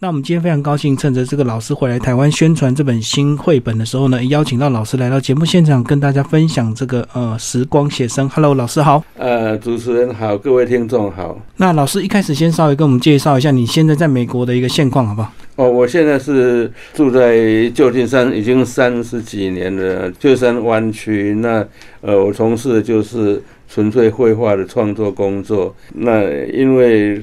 那我们今天非常高兴，趁着这个老师回来台湾宣传这本新绘本的时候呢，邀请到老师来到节目现场，跟大家分享这个呃时光写生。Hello，老师好。呃，主持人好，各位听众好。那老师一开始先稍微跟我们介绍一下你现在在美国的一个现况，好不好？哦，我现在是住在旧金山，已经三十几年了，旧金山湾区。那呃，我从事的就是纯粹绘画的创作工作。那因为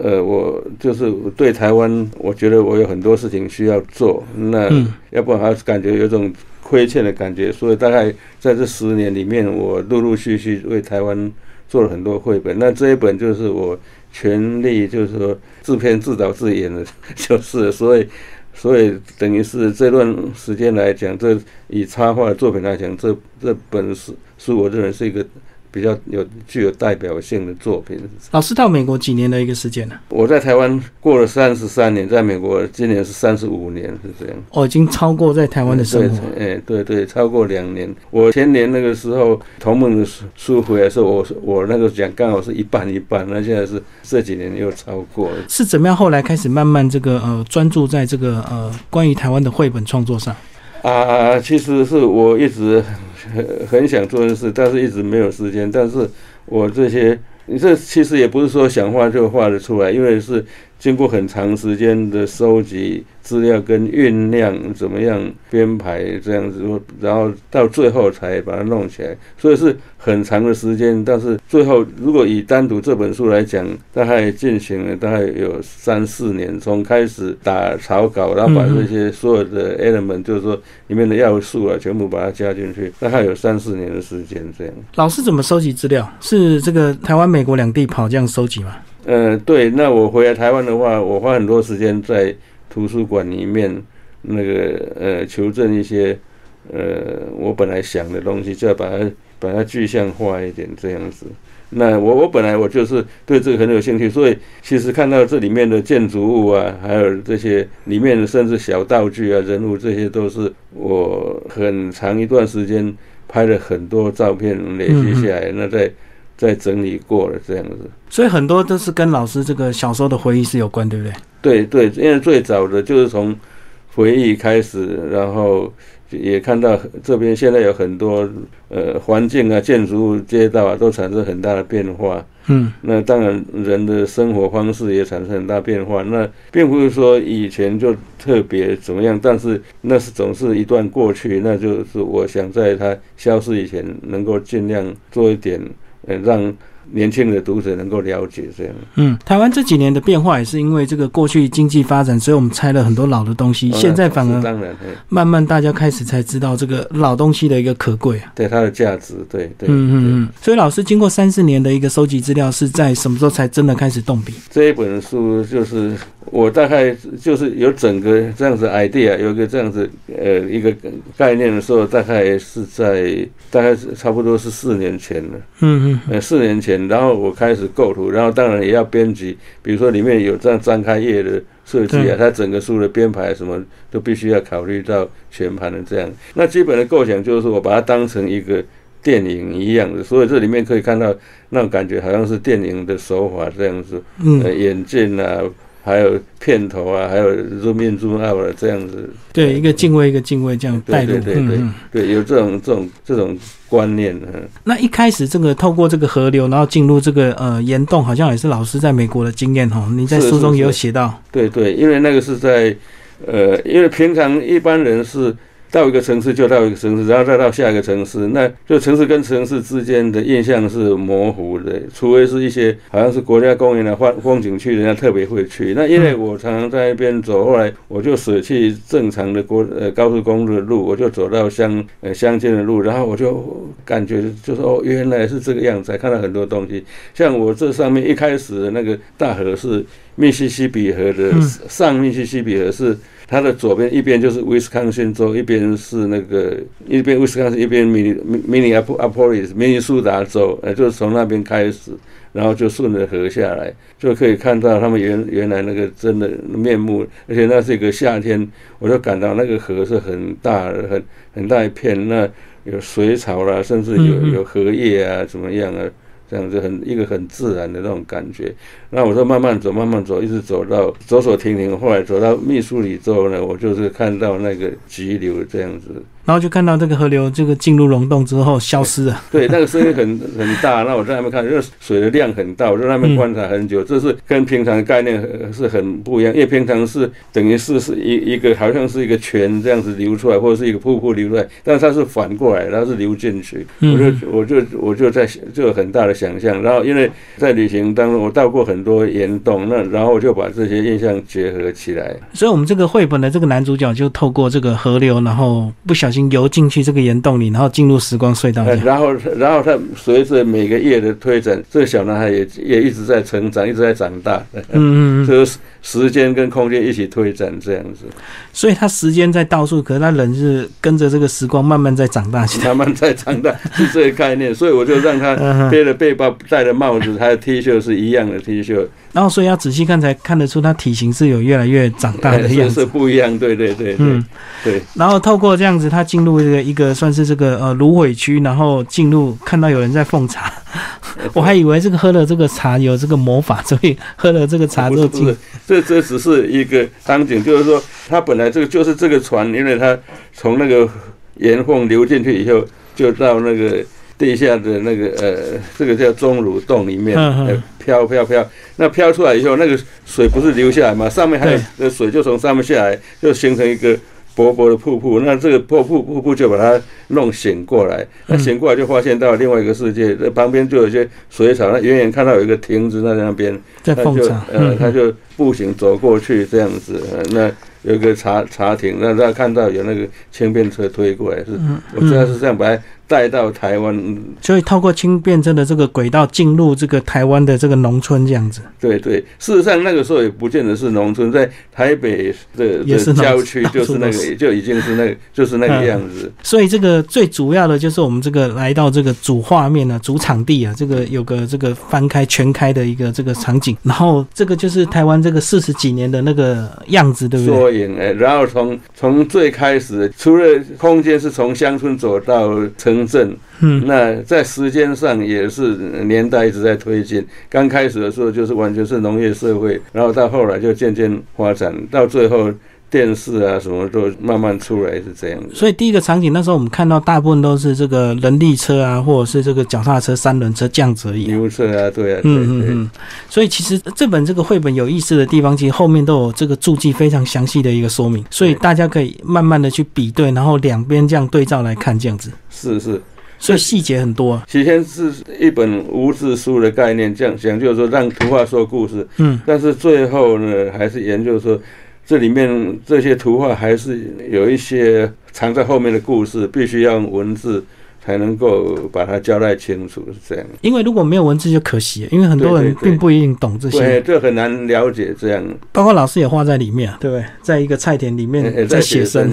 呃，我就是对台湾，我觉得我有很多事情需要做。那要不然还是感觉有种亏欠的感觉。所以大概在这十年里面，我陆陆续续为台湾做了很多绘本。那这一本就是我。全力就是说自编自导自演的，就是所以，所以等于是这段时间来讲，这以插画的作品来讲，这这本是是我认为是一个。比较有具有代表性的作品。老师到美国几年的一个时间呢？我在台湾过了三十三年，在美国今年是三十五年，是这样。哦，已经超过在台湾的生活。哎，对对，超过两年。我前年那个时候同盟的书书回来的时候，我我那个讲刚好是一半一半。那现在是这几年又超过了。是怎么样？后来开始慢慢这个呃专注在这个呃关于台湾的绘本创作上。啊，其实是我一直很很想做的事，但是一直没有时间。但是我这些，你这其实也不是说想画就画得出来，因为是。经过很长时间的收集资料跟酝酿，怎么样编排这样子，然后到最后才把它弄起来，所以是很长的时间。但是最后，如果以单独这本书来讲，大概进行了大概有三四年，从开始打草稿，然后把这些所有的 element，就是说里面的要素啊，全部把它加进去，大概有三四年的时间这样。老师怎么收集资料？是这个台湾、美国两地跑这样收集吗？呃，对，那我回来台湾的话，我花很多时间在图书馆里面，那个呃，求证一些呃，我本来想的东西，就要把它把它具象化一点这样子。那我我本来我就是对这个很有兴趣，所以其实看到这里面的建筑物啊，还有这些里面的甚至小道具啊、人物，这些都是我很长一段时间拍了很多照片累积下来，那在。在整理过了这样子，所以很多都是跟老师这个小时候的回忆是有关，对不对？对对，因为最早的就是从回忆开始，然后也看到这边现在有很多呃环境啊、建筑物、街道啊，都产生很大的变化。嗯，那当然人的生活方式也产生很大变化。那并不是说以前就特别怎么样，但是那是总是一段过去，那就是我想在它消失以前，能够尽量做一点。呃，让年轻的读者能够了解这样。嗯，台湾这几年的变化也是因为这个过去经济发展，所以我们拆了很多老的东西。现在反而当然，慢慢大家开始才知道这个老东西的一个可贵啊，对它的价值，对对。嗯嗯嗯。所以老师经过三四年的一个收集资料，是在什么时候才真的开始动笔？这一本书就是。我大概就是有整个这样子 idea，有一个这样子呃一个概念的时候，大概是在大概是差不多是四年前了。嗯嗯。呃，四年前，然后我开始构图，然后当然也要编辑，比如说里面有这样张开页的设计啊，它整个书的编排什么都必须要考虑到全盘的这样。那基本的构想就是我把它当成一个电影一样的，所以这里面可以看到那种感觉好像是电影的手法这样子，呃，眼镜啊。还有片头啊，还有 zoom in zoom out 这样子，对，一个敬畏一个敬畏这样带入，对对对，对，有这种这种这种观念。嗯，那一开始这个透过这个河流，然后进入这个呃岩洞，好像也是老师在美国的经验哈。你在书中也有写到，对对，因为那个是在呃，因为平常一般人是。到一个城市就到一个城市，然后再到下一个城市，那就城市跟城市之间的印象是模糊的，除非是一些好像是国家公园的风风景区，人家特别会去。那因为我常常在那边走，后来我就舍弃正常的国呃高速公路的路，我就走到乡呃乡间的路，然后我就感觉就是哦，原来是这个样子，看到很多东西。像我这上面一开始的那个大河是密西西比河的上密西西比河是。它的左边一边就是威斯康星州，一边是那个一边威斯康星，一边明明明尼阿波阿波利斯明尼苏达州，呃，就是从那边开始，然后就顺着河下来，就可以看到他们原原来那个真的面目。而且那是一个夏天，我就感到那个河是很大的，很很大一片，那有水草啦，甚至有有荷叶啊，怎么样啊？这样子很一个很自然的那种感觉。那我说慢慢走，慢慢走，一直走到走走停停，后来走到密苏里之后呢，我就是看到那个急流这样子。然后就看到这个河流这个进入溶洞之后消失了。对，那个声音很很大。那我在那边看，因为水的量很大，我在那边观察很久。这是跟平常的概念是很不一样，因为平常是等于是是一一个好像是一个泉这样子流出来，或者是一个瀑布流出来，但是它是反过来，它是流进去。我就我就我就在就有很大的想象。然后因为在旅行当中，我到过很多岩洞，那然后我就把这些印象结合起来。所以，我们这个绘本的这个男主角就透过这个河流，然后不小心游进去这个岩洞里，然后进入时光隧道。然后，然后他随着每个月的推展，这个小男孩也也一直在成长，一直在长大。嗯嗯嗯，就是时间跟空间一起推展这样子。所以他时间在倒数，可是他人是跟着这个时光慢慢在长大，慢慢在长大是这个概念。所以我就让他 背了背包，戴了帽子，他的 T 恤是一样的 T 恤。然后，所以要仔细看才看得出它体型是有越来越长大的 样子，是不一样。对对对，嗯，对。然后透过这样子，它进入这个一个算是这个呃芦苇区，然后进入看到有人在奉茶，我还以为这个喝了这个茶有这个魔法，所以喝了这个茶之后进。这这只是一个场景，就是说它本来这个就是这个船，因为它从那个岩缝流进去以后，就到那个。地下的那个呃，这个叫钟乳洞里面，飘飘飘，那飘出来以后，那个水不是流下来嘛？上面还有那水就从上面下来，就形成一个薄薄的瀑布。那这个瀑布瀑布就把它弄醒过来，那醒过来就发现到另外一个世界，那旁边就有一些水草，那远远看到有一个亭子在那边，在奉茶，呃，他就步行走过去这样子，那有一个茶茶亭，那他看到有那个轻便车推过来，是，我知道是这样把。带到台湾，所以透过轻便车的这个轨道进入这个台湾的这个农村这样子。对对，事实上那个时候也不见得是农村，在台北的郊区就是那个，就已经是那个，就是那个样子。所以这个最主要的就是我们这个来到这个主画面呢，主场地啊，这个有个这个翻开全开的一个这个场景，然后这个就是台湾这个四十几年的那个样子，对不对？缩影哎，然后从从最开始，除了空间是从乡村走到城。镇，嗯，那在时间上也是年代一直在推进。刚开始的时候就是完全是农业社会，然后到后来就渐渐发展，到最后电视啊什么都慢慢出来是这样所以第一个场景那时候我们看到大部分都是这个人力车啊，或者是这个脚踏车、三轮车这样子而已。牛车啊，对啊，嗯嗯嗯。所以其实这本这个绘本有意思的地方，其实后面都有这个注记非常详细的一个说明，所以大家可以慢慢的去比对，然后两边这样对照来看这样子。是是，所以细节很多。起先是一本无字书的概念，这样想就是说让图画说故事。嗯，但是最后呢，还是研究说这里面这些图画还是有一些藏在后面的故事，必须要用文字。才能够把它交代清楚，是这样。因为如果没有文字就可惜，因为很多人并不一定懂这些，对，这很难了解这样。包括老师也画在里面，对不对？在一个菜田里面在写生，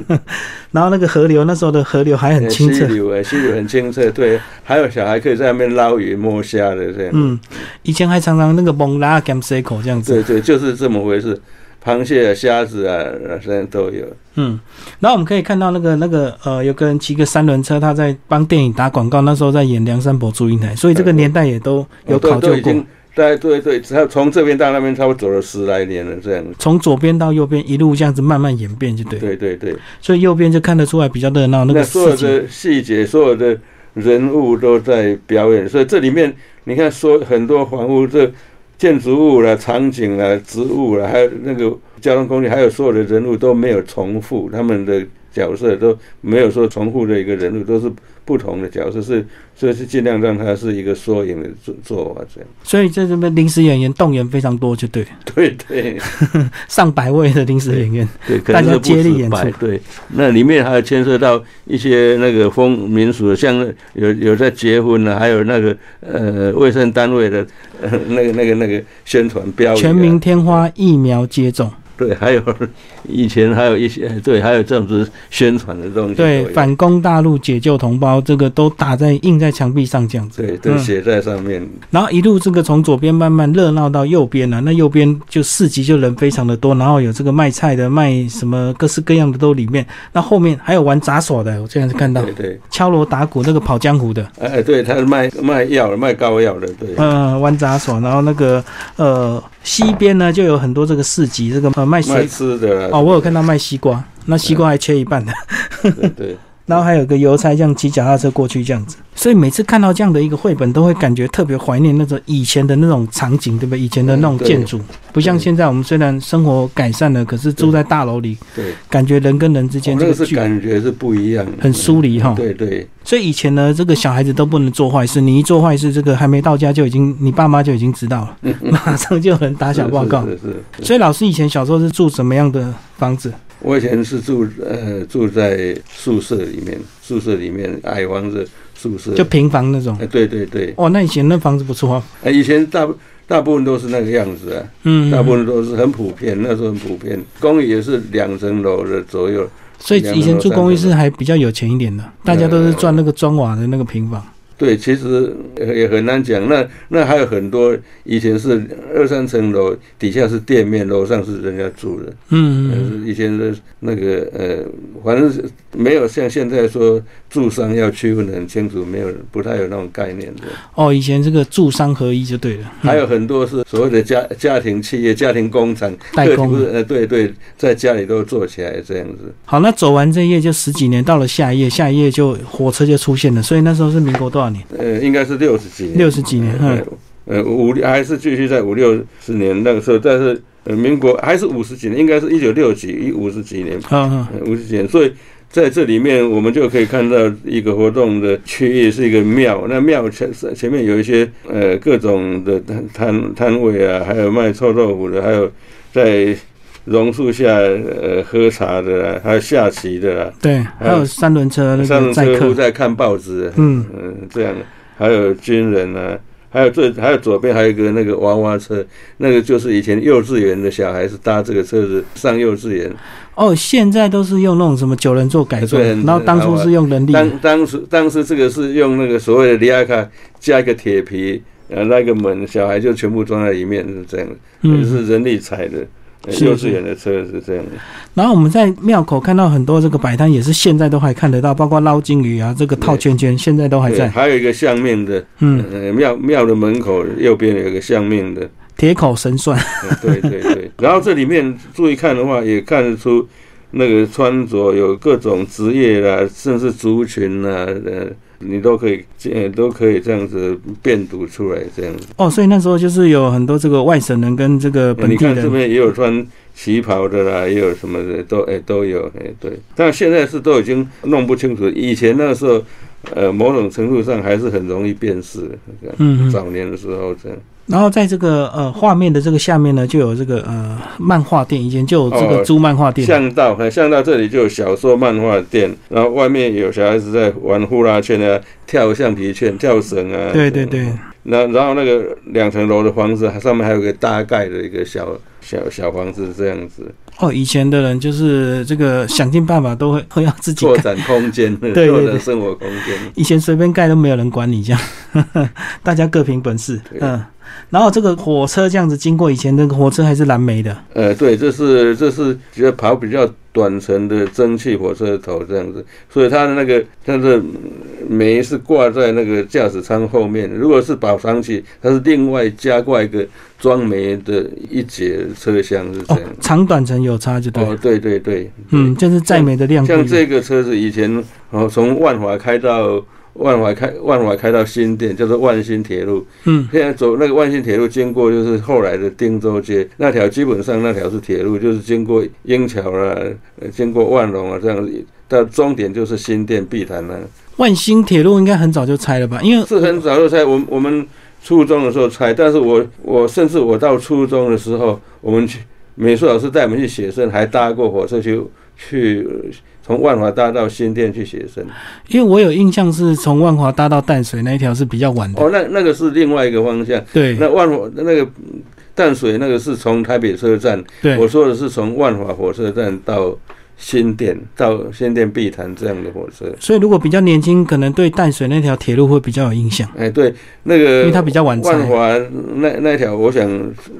然后那个河流那时候的河流还很清澈，溪流哎，溪流很清澈，对。还有小孩可以在那边捞鱼摸虾的这样。嗯，以前还常常那个蒙拉 gam c 口这样子，对对，就是这么回事。螃蟹啊、虾子啊，现在都有。嗯，然后我们可以看到那个那个呃，有个人骑个三轮车，他在帮电影打广告。那时候在演《梁山伯祝英台》，所以这个年代也都有考究过。对对对，只要从这边到那边，差不多走了十来年了，这样。从左边到右边，一路这样子慢慢演变，就对。对对对。所以右边就看得出来比较热闹，那个所有的细节，所有的人物都在表演。所以这里面你看，说很多房屋这。建筑物啦、场景啦、植物啦，还有那个交通工具，还有所有的人物都没有重复，他们的角色都没有说重复的一个人物，都是。不同的角色是，所以是尽量让它是一个缩影的做做法这样。所以在这边临时演员动员非常多，就对。对对，上百位的临时演员，对，大家接力演出。对，那里面还有牵涉到一些那个风民俗，像有有在结婚的，还有那个呃卫生单位的，呃那个那个那个宣传标语。全民天花疫苗接种。对，还有以前还有一些对，还有这样子宣传的东西，对，反攻大陆解救同胞，这个都打在印在墙壁上这样子，对，都写在上面。然后一路这个从左边慢慢热闹到右边了，那右边就市集就人非常的多，然后有这个卖菜的、卖什么各式各样的都里面。那后面还有玩杂耍的，我这样子看到，对对，敲锣打鼓那个跑江湖的，哎，对，他是卖卖药、卖膏药的，对，嗯，玩杂耍，然后那个呃西边呢就有很多这个市集，这个呃卖水吃的哦，我有看到卖西瓜，那西瓜还切一半的，对对。然后还有个邮差这样骑脚踏车过去这样子，所以每次看到这样的一个绘本，都会感觉特别怀念那种以前的那种场景，对不对？以前的那种建筑，不像现在我们虽然生活改善了，可是住在大楼里，对，感觉人跟人之间这个是感觉是不一样，很疏离哈。对对。所以以前呢，这个小孩子都不能做坏事，你一做坏事，这个还没到家就已经，你爸妈就已经知道了，马上就有人打小报告。是是。所以老师以前小时候是住什么样的房子？我以前是住呃住在宿舍里面，宿舍里面矮房子宿舍，就平房那种。哎，对对对。哦，那以前那房子不错啊。哎，以前大大部分都是那个样子啊，嗯，大部分都是很普遍，那时候很普遍。公寓也是两层楼的左右。所以以前住公寓是还比较有钱一点的，大家都是赚那个砖瓦的那个平房。对，其实也很难讲。那那还有很多以前是二三层楼，底下是店面，楼上是人家住的。嗯嗯。以前的那个呃，反正是没有像现在说住商要区分的很清楚，没有不太有那种概念的。哦，以前这个住商合一就对了。还有很多是所谓的家家庭企业、家庭工厂代工。呃，对对，在家里都做起来这样子。好，那走完这一页就十几年，到了下一页，下一页就火车就出现了。所以那时候是民国多少？呃，应该是六十几年，六十几年，嗯，呃，五还是继续在五六十年那个时候，但是呃，民国还是五十几年，应该是一九六几一五十几年，嗯嗯，五十几年，所以在这里面我们就可以看到一个活动的区域是一个庙，那庙前前面有一些呃各种的摊摊摊位啊，还有卖臭豆腐的，还有在榕树下呃喝茶的，还有下棋的，对，还有三轮车，三轮车在看报纸，嗯嗯，这样的，还有军人啊，还有这还有左边还有一个那个娃娃车，那个就是以前幼稚园的小孩子搭这个车子上幼稚园。哦，现在都是用那种什么九人座改装，然后当初是用人力。当当时当时这个是用那个所谓的里亚卡加一个铁皮，呃，那个门小孩就全部装在里面是这样的，是人力踩的。幼稚园的车是这样的，然后我们在庙口看到很多这个摆摊，也是现在都还看得到，包括捞金鱼啊，这个套圈圈，现在都还在。还有一个相面的，嗯，庙庙的门口右边有一个相面的铁口神算。对对对，然后这里面注意看的话，也看得出那个穿着有各种职业啦，甚至族群啊，呃。你都可以，呃，都可以这样子辨读出来，这样子。哦，所以那时候就是有很多这个外省人跟这个本地人。你看这边也有穿旗袍的啦，也有什么的，都哎都有哎对。但现在是都已经弄不清楚，以前那时候，呃，某种程度上还是很容易辨识。嗯。早年的时候这样。然后在这个呃画面的这个下面呢，就有这个呃漫画店，以前就有这个租漫画店。巷道，巷道这里就有小说漫画店，然后外面有小孩子在玩呼啦圈啊，跳橡皮圈、跳绳啊。对对对。那然后那个两层楼的房子，上面还有个大概的一个小小小房子这样子。哦，以前的人就是这个想尽办法都会 会要自己拓展空间，对拓展生活空间。以前随便盖都没有人管你，这样 大家各凭本事。嗯。然后这个火车这样子经过，以前那个火车还是蓝煤的。呃，对，这是这是只要跑比较短程的蒸汽火车头这样子，所以它的那个它的煤是挂在那个驾驶舱后面。如果是跑长期，它是另外加挂一个装煤的一节车厢是这样。长短程有差就对。哦，对对对，嗯，就是载煤的量。像这个车子以前哦，从万华开到。万华开万华开到新店，叫做万新铁路。嗯，现在走那个万新铁路，经过就是后来的汀州街那条，基本上那条是铁路，就是经过英桥啦，经过万隆啊这样子，到终点就是新店碧潭了。万新铁路应该很早就拆了吧？因为是很早就拆，我我们初中的时候拆，但是我我甚至我到初中的时候，我们去美术老师带我们去写生，还搭过火车去去。从万华大道新店去写生，因为我有印象是从万华大道淡水那一条是比较晚的。哦，那那个是另外一个方向。对，那万华那个淡水那个是从台北车站，对，我说的是从万华火车站到。新店到新店碧潭这样的火车，所以如果比较年轻，可能对淡水那条铁路会比较有印象。哎，对，那个因为它比较晚。万华那那条，我想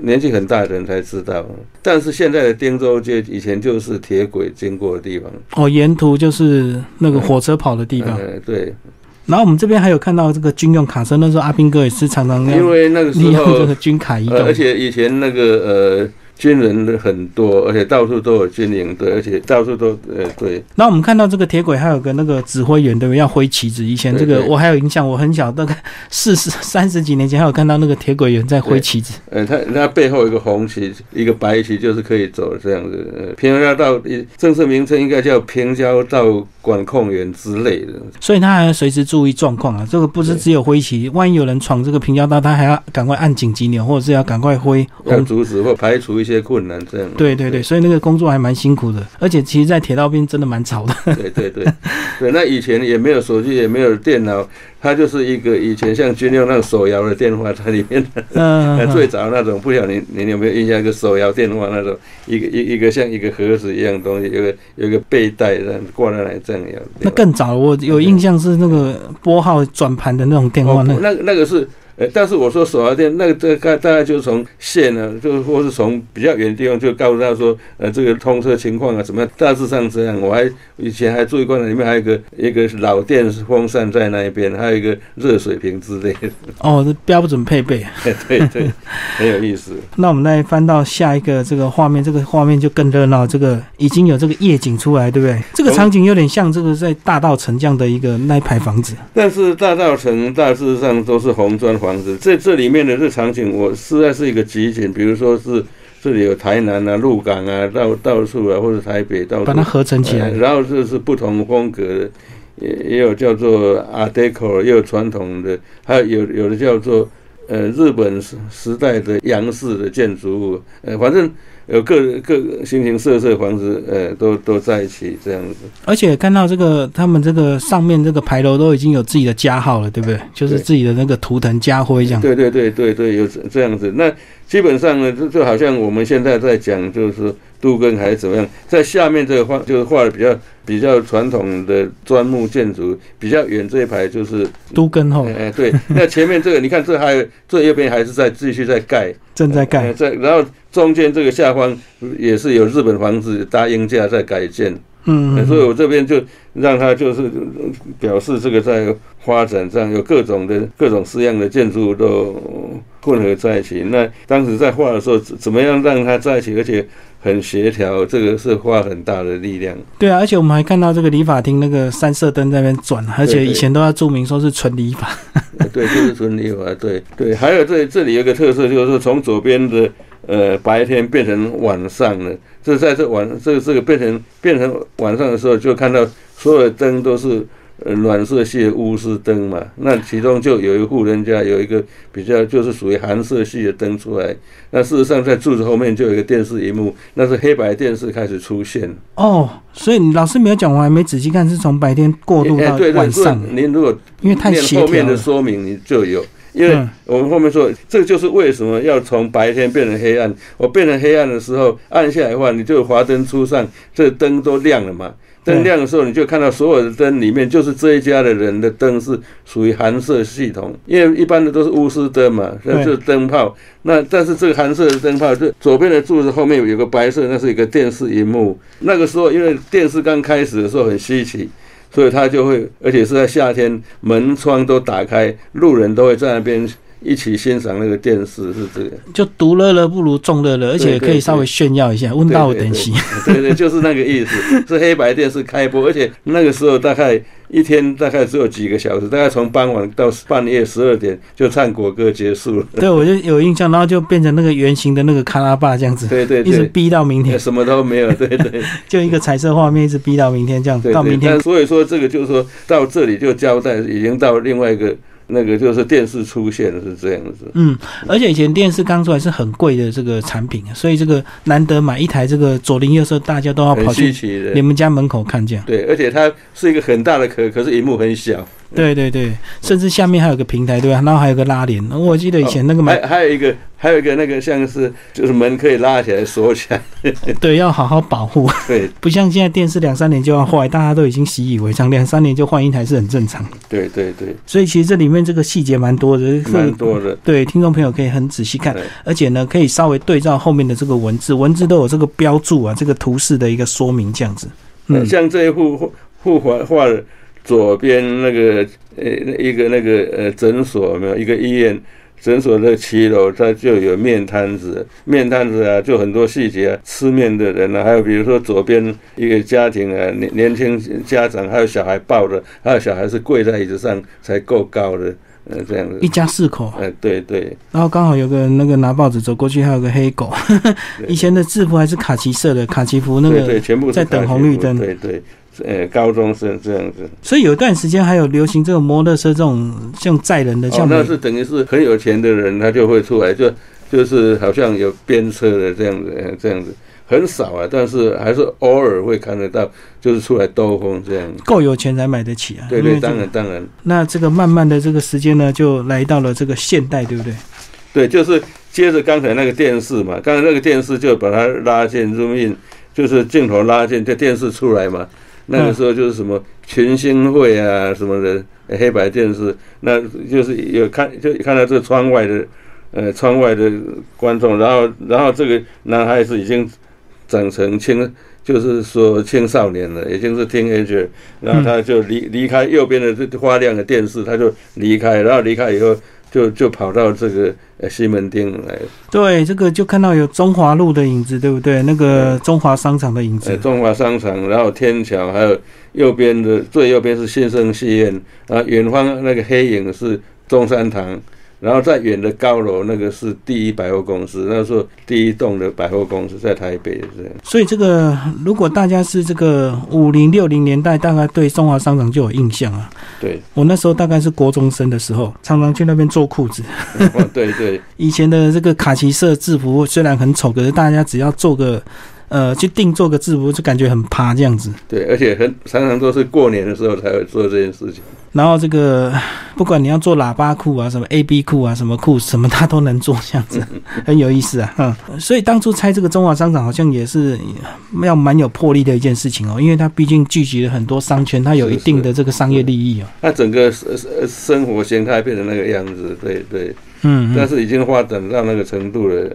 年纪很大的人才知道。但是现在的汀州街以前就是铁轨经过的地方。哦，沿途就是那个火车跑的地方。哎，对。然后我们这边还有看到这个军用卡车，那时候阿兵哥也是常常因为那个时候这个军卡移动，而且以前那个呃。军人的很多，而且到处都有军营，对，而且到处都呃对。那我们看到这个铁轨还有个那个指挥员，对不对？要挥旗子。以前这个我还有印象，我很小，大概四十 三十几年前还有看到那个铁轨员在挥旗子。呃，他他背后一个红旗，一个白旗，就是可以走这样子。呃，平交道正式名称应该叫平交道管控员之类的。所以他还要随时注意状况啊。这个不是只有挥旗，万一有人闯这个平交道，他还要赶快按紧急钮，或者是要赶快挥，要阻止或排除一些。些困难这样，对对对，所以那个工作还蛮辛苦的，而且其实，在铁道边真的蛮吵的。对对对，对，那以前也没有手机，也没有电脑。它就是一个以前像军用那种手摇的电话在里面，嗯，最早那种，不晓得你你有没有印象？一个手摇电话那种，一个一一个像一个盒子一样东西，有个有个背带这样挂在来这样摇。那更早，我有印象是那个拨号转盘的那种电话，那那那个是。但是我说手摇店那个这大大概就是从县呢，就或是从比较远的地方就告诉他说，呃，这个通车情况啊，怎么样？大致上这样。我还以前还注意过，里面还有一个一个老电风扇在那一边，还有一个热水瓶之类的。哦，这标准配备。对对，很有意思。那我们再翻到下一个这个画面，这个画面就更热闹。这个已经有这个夜景出来，对不对？这个场景有点像这个在大道城这样的一个那一排房子。但是大道城大致上都是红砖房。房子这这里面的这场景，我实在是一个集锦。比如说是这里有台南啊、鹿港啊，到到处啊，或者台北到处把它合成起来。然后这是不同风格的，也也有叫做 Art Deco，也有传统的，还有有有的叫做呃日本时时代的洋式的建筑物。呃，反正。有各各形形色色房子，呃，都都在一起这样子。而且看到这个，他们这个上面这个牌楼都已经有自己的家号了，对不对？就是自己的那个图腾家徽这样。对对对对对，有这样子。那基本上呢，就就好像我们现在在讲，就是。杜根还是怎么样，在下面这个画就是画的比较比较传统的砖木建筑，比较远这一排就是都根哈。哎，对，那前面这个你看，这还有这右边还是在继续在盖，正在盖。在然后中间这个下方也是有日本房子搭鹰架在改建。嗯，所以我这边就让他就是表示这个在发展上有各种的各种式样的建筑都混合在一起。那当时在画的时候，怎么样让它在一起，而且？很协调，这个是花很大的力量。对啊，而且我们还看到这个理发厅那个三色灯在那边转，而且以前都要注明说是纯理发。对，就是纯理发。对对，还有这这里有个特色，就是从左边的呃白天变成晚上了。这在这晚这个这个变成变成晚上的时候，就看到所有的灯都是。呃，暖色系的钨丝灯嘛，那其中就有一户人家有一个比较就是属于寒色系的灯出来。那事实上在柱子后面就有一个电视荧幕，那是黑白电视开始出现。哦，所以老师没有讲，我还没仔细看，是从白天过渡到晚上。您如果因为太后面的说明，你就有，因为我们后面说，这就是为什么要从白天变成黑暗。我变成黑暗的时候，按下来的话，你就华灯初上，这灯都亮了嘛。灯亮的时候，你就看到所有的灯里面，就是这一家的人的灯是属于寒色系统，因为一般的都是钨丝灯嘛，那就是灯泡。那但是这个寒色的灯泡，就左边的柱子后面有个白色，那是一个电视荧幕。那个时候，因为电视刚开始的时候很稀奇，所以它就会，而且是在夏天，门窗都打开，路人都会在那边。一起欣赏那个电视是这个，就独乐乐不如众乐乐，而且可以稍微炫耀一下，问到等级。对对，就是那个意思，是黑白电视开播，而且那个时候大概一天大概只有几个小时，大概从傍晚到半夜十二点就唱国歌结束了。对，我就有印象，然后就变成那个圆形的那个卡拉巴这样子，对对，一直逼到明天，什么都没有，对对，就一个彩色画面，一直逼到明天这样，到明天。所以说这个就是说到这里就交代，已经到另外一个。那个就是电视出现是这样子，嗯，而且以前电视刚出来是很贵的这个产品，所以这个难得买一台这个左邻右舍大家都要跑去你们家门口看这样。对，而且它是一个很大的壳，可是荧幕很小。对对对，甚至下面还有个平台，对吧？然后还有个拉帘。我记得以前那个买还还有一个还有一个那个像是就是门可以拉起来锁起来，对，要好好保护，对 不像现在电视两三年就要坏，大家都已经习以为常，两三年就换一台是很正常。对对对，所以其实这里面这个细节蛮多的，蛮多的。对，听众朋友可以很仔细看，而且呢，可以稍微对照后面的这个文字，文字都有这个标注啊，这个图示的一个说明这样子。嗯，像这一幅画画的左边那个呃一个那个呃诊所有没有一个医院诊所的七楼，它就有面摊子，面摊子啊就很多细节啊，吃面的人啊，还有比如说左边一个家庭啊，年年轻家长还有小孩抱着，还有小孩是跪在椅子上才够高的，呃这样子。一，家四口，呃对对。然后刚好有个那个拿报纸走过去，还有个黑狗。以前的制服还是卡其色的，卡其服那对对，个，全部在等红绿灯。对对，呃高中生这样子。所以有一段时间还有流行这个摩托车这种像载人的，哦像，美那是等于是很有钱的人，他就会出来，就就是好像有编车的这样子，呃这样子很少啊，但是还是偶尔会看得到，就是出来兜风这样。够有钱才买得起啊。对对，当然当然，那这个慢慢的这个时间呢，就来到了这个现代，对不对？对，就是接着刚才那个电视嘛，刚才那个电视就把它拉进 zoom in，就是镜头拉进，这电视出来嘛。那个时候就是什么群星会啊什么的呃黑白电视，那就是有看就看到这个窗外的呃窗外的观众，然后然后这个男孩子已经长成青，就是说青少年了，已经是 teenager，然后他就离离开右边的这花亮的电视，他就离开，然后离开以后就就跑到这个呃西门町来，对，这个就看到有中华路的影子，对不对？那个中华商场的影呃，子。中华商场，然后天桥，还有右边的最右边是新生戏院，然后远方那个黑影是中山堂，然后再远的高楼那个是第一百货公司，那时候第一栋的百货公司在台北这样。所以这个，如果大家是这个五零六零年代，大概对中华商场就有印象啊。对，我那时候大概是国中生的时候，常常去那边做裤子。哦对对 以前的这个卡其色制服虽然很丑，可是大家只要做个呃去定做个制服，就感觉很趴这样子。对，而且很常常都是过年的时候才会做这件事情。然后这个不管你要做喇叭裤啊，什么 A B 裤啊，什么裤什么他都能做，这样子很有意思啊。嗯，所以当初拆这个中华商场好像也是要蛮有魄力的一件事情哦，因为它毕竟聚集了很多商圈，它有一定的这个商业利益哦。那整个生生生活形态变成那个样子，对对，嗯，嗯但是已经发展到那个程度了，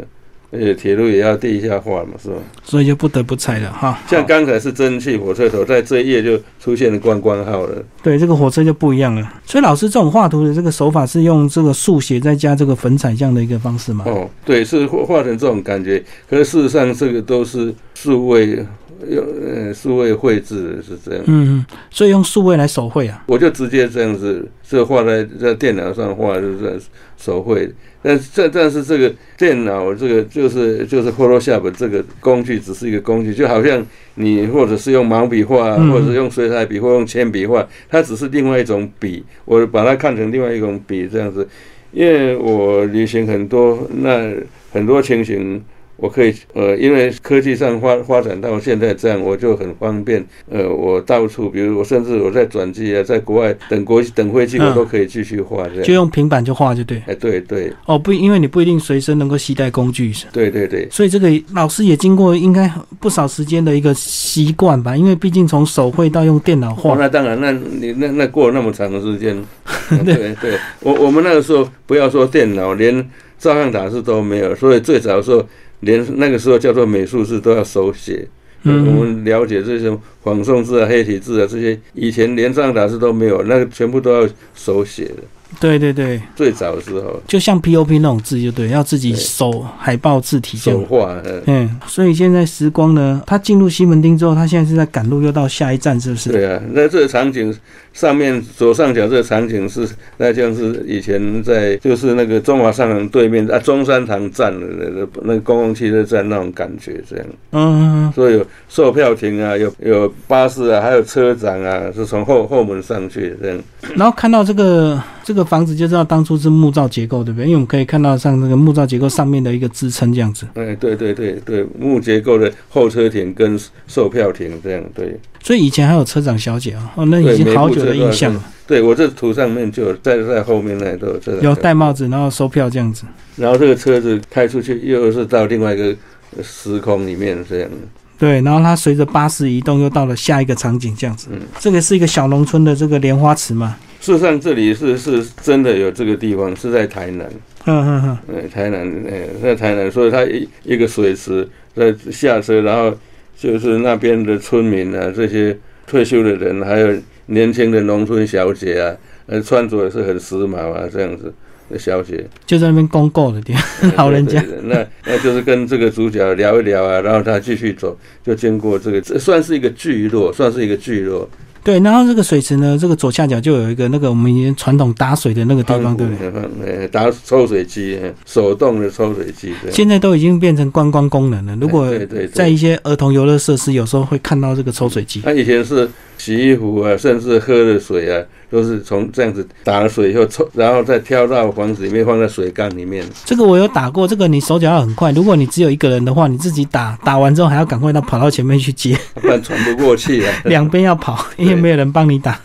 而且铁路也要地下化嘛，是吧？所以就不得不拆了哈。像刚才是蒸汽火车头，在这一页就出现了观光号了。对这个火车就不一样了。所以老师这种画图的这个手法是用这个速写再加这个粉彩这样的一个方式吗？哦，对，是画画成这种感觉，可是事实上这个都是数位，用呃数位绘制是这样。嗯，嗯，所以用数位来手绘啊。我就直接这样子，这画在在电脑上画，就是手绘。但是这但是这个电脑这个就是就是 Photoshop 这个工具只是一个工具，就好像你或者是用毛笔画，嗯或者是用水彩笔或用铅笔画，它只是另外一种笔，我把它看成另外一种笔这样子。因为我旅行很多，那很多情形。我可以，呃，因为科技上发发展到现在这样，我就很方便。呃，我到处，比如我甚至我在转机啊，在国外等国等飞机，嗯我都可以继续画这样。就用平板就画就对。哎，对对哦，不，因为你不一定随身能够携带工具，对对对，所以这个老师也经过应该不少时间的一个习惯吧。因为毕竟从手绘到用电脑哦，画，那当然，那你那那过了那么长的时间，嗯 对对，我我们那个时候不要说电脑，连照相打字都没有，所以最早的时候，连那个时候叫做美术字都要手写。嗯我们了解这些仿宋字啊、黑体字啊这些，以前连照相打字都没有，那个全部都要手写的。对对对，最早的时候，就像 POP 那种字就对，要自己对手海报字体。手画，呃，嗯，所以现在时光呢，他进入西门町之后，他现在是在赶路，又到下一站，是不是？对啊，那这个场景上面左上角这个场景是，那像是以前在就是那个中华商场对面啊中山堂站的那个那个公共汽车站那种感觉，这样。嗯，所以有售票亭啊，有有巴士啊，还有车长啊，是从后后门上去这样。然后看到这个这个房子就知道当初是木造结构，对不对？因为我们可以看到像这个木造结构上面的一个支撑这样子，哎，对对对对，木结构的候车亭跟售票亭这样，对所以以前还有车长小姐啊，哦，那已经好久的印象了。对我这图上面就有在在后面那都有这个有戴帽子，然后收票这样子。然后这个车子开出去，又是到另外一个时空里面这样。对，然后它随着巴士移动，又到了下一个场景这样子。嗯，这个是一个小农村的这个莲花池嘛。事实上，这里是是真的有这个地方，是在台南。嗯嗯嗯。呃，台南，呃，在台南，所以它一一个水池，在下车，然后就是那边的村民啊，这些退休的人，还有年轻的农村小姐啊，呃，穿着也是很时髦啊，这样子的小姐，就在那边公告的地方，老人家。对对对那那就是跟这个主角聊一聊啊，然后他继续走，就经过这个，这算是一个聚落，算是一个聚落。对，然后这个水池呢，这个左下角就有一个那个我们以前传统打水的那个地方，对不对？呃，打抽水机，手动的抽水机。对现在都已经变成观光功能了。如果在一些儿童游乐设施，有时候会看到这个抽水机。他以前是洗衣服啊，甚至喝的水啊，都是从这样子打了水以后抽，然后再挑到房子里面，放在水缸里面。这个我有打过，这个你手脚要很快。如果你只有一个人的话，你自己打，打完之后还要赶快到跑到前面去接，不然喘不过气啊。两边要跑，因为没有人帮你打。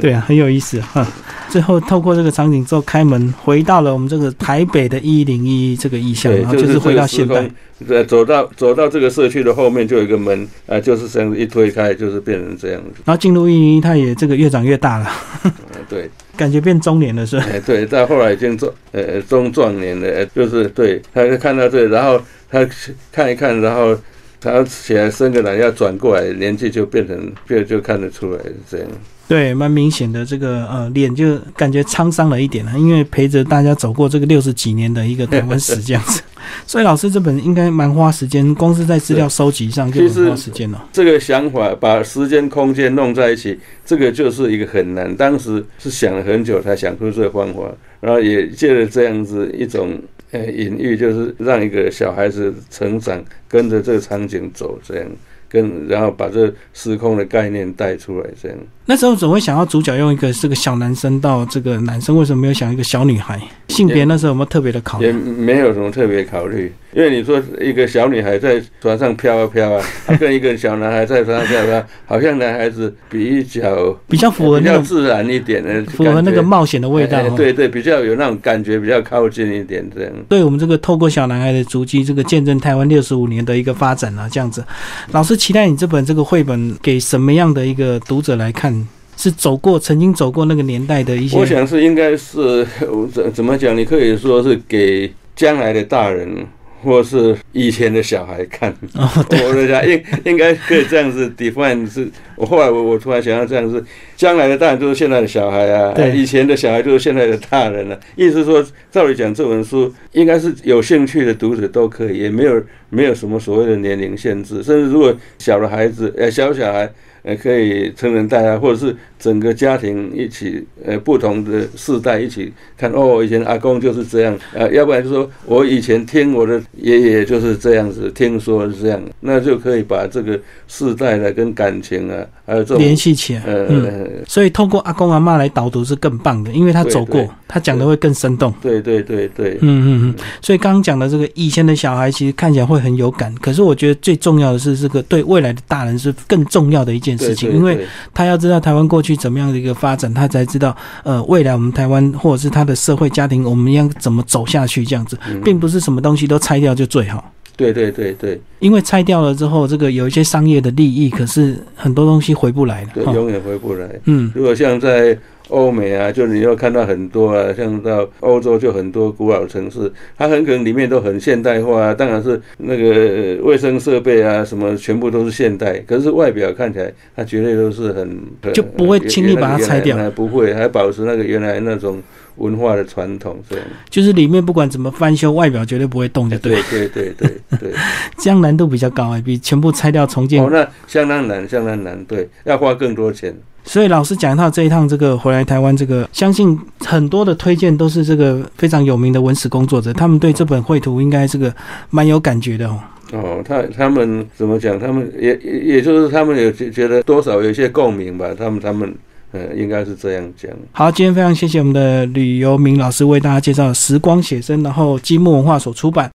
对啊，很有意思哈。最后透过这个场景之后开门，回到了我们这个台北的一零一这个意象，然后就是是回到现代这个时。空。呃，走到走到这个社区的后面就有一个门，啊、就是这样子一推开，就是变成这样子。然后进入一零一，它也这个越长越大了，呃 对，感觉变中年了，是吧？哎，对，到后来已经中呃中壮年了，呃就是对，他就看到这，然后他看一看，然后他起来伸个懒腰转过来，年纪就变成就就看得出来是这样。对，蛮明显的，这个呃脸就感觉沧桑了一点了，因为陪着大家走过这个六十几年的一个台湾史这样子。所以老师这本应该蛮花时间，光是在资料收集上就很花时间了。这个想法把时间空间弄在一起，这个就是一个很难。当时是想了很久才想出这个方法，然后也借着这样子一种呃隐喻，就是让一个小孩子成长，跟着这个场景走，这样跟然后把这时空的概念带出来，这样。那时候总会想要主角用一个这个小男生到这个男生，为什么没有想一个小女孩？性别那时候有没有特别的考虑也？没有什么特别考虑，因为你说一个小女孩在船上飘啊飘啊，跟一个小男孩在船上飘啊飘，好像男孩子比较 比较符合比那种较自然一点的，符合那个冒险的味道、哦。哎对对，比较有那种感觉，比较靠近一点这样。对我们这个透过小男孩的足迹，这个见证台湾六十五年的一个发展啊，这样子。老师期待你这本这个绘本给什么样的一个读者来看？是走过曾经走过那个年代的一些我想是应该是怎怎么讲？你可以说是给将来的大人。或是以前的小孩看，我在想应应该可以这样子 define 是。我后来我我突然想到这样子，将来的大人就是现在的小孩啊，对以前的小孩就是现在的大人了、啊。意思说，照理讲这本书应该是有兴趣的读者都可以，也没有没有什么所谓的年龄限制，甚至如果小的孩子呃小小孩。呃，可以成人带啊，或者是整个家庭一起，呃，不同的世代一起看。哦，以前阿公就是这样，呃，要不然就说我以前听我的爷爷就是这样子，听说是这样，那就可以把这个世代的跟感情啊，还有这种联系起来。呃，嗯，所以透过阿公阿妈来导读是更棒的，因为他走过他讲的会更生动。对对对对，嗯嗯嗯，所以刚刚讲的这个以前的小孩，其实看起来会很有感，可是我觉得最重要的是这个对未来的大人是更重要的一件事情，因为他要知道台湾过去怎么样的一个发展，他才知道呃未来我们台湾或者是他的社会家庭，我们要怎么走下去这样子，嗯并不是什么东西都拆掉就最好。对对对对因为拆掉了之后，这个有一些商业的利益，可是很多东西回不来了。对，永远回不来。嗯，如果像在欧美啊，就你要看到很多啊，像到欧洲就很多古老城市，它很可能里面都很现代化啊，当然是那个呃卫生设备啊什么全部都是现代，可是外表看起来它绝对都是很很就不会轻易把它拆掉不会，还保持那个原来那种文化的传统这样。就是里面不管怎么翻修，外表绝对不会动，就对了。对对对对对，这样难度比较高哎，比全部拆掉重建哦，那相当难，相当难，对，要花更多钱。所以老师讲一套这一趟这个回来台湾这个，相信很多的推荐都是这个非常有名的文史工作者，他们对这本绘图应该这个蛮有感觉的哦。哦，他他们怎么讲？他们也也也就是他们有觉觉得多少有一些共鸣吧。他们他们呃，应该是这样讲。好，今天非常谢谢我们的吕游明老师为大家介绍《时光写生》，然后积木文化所出版。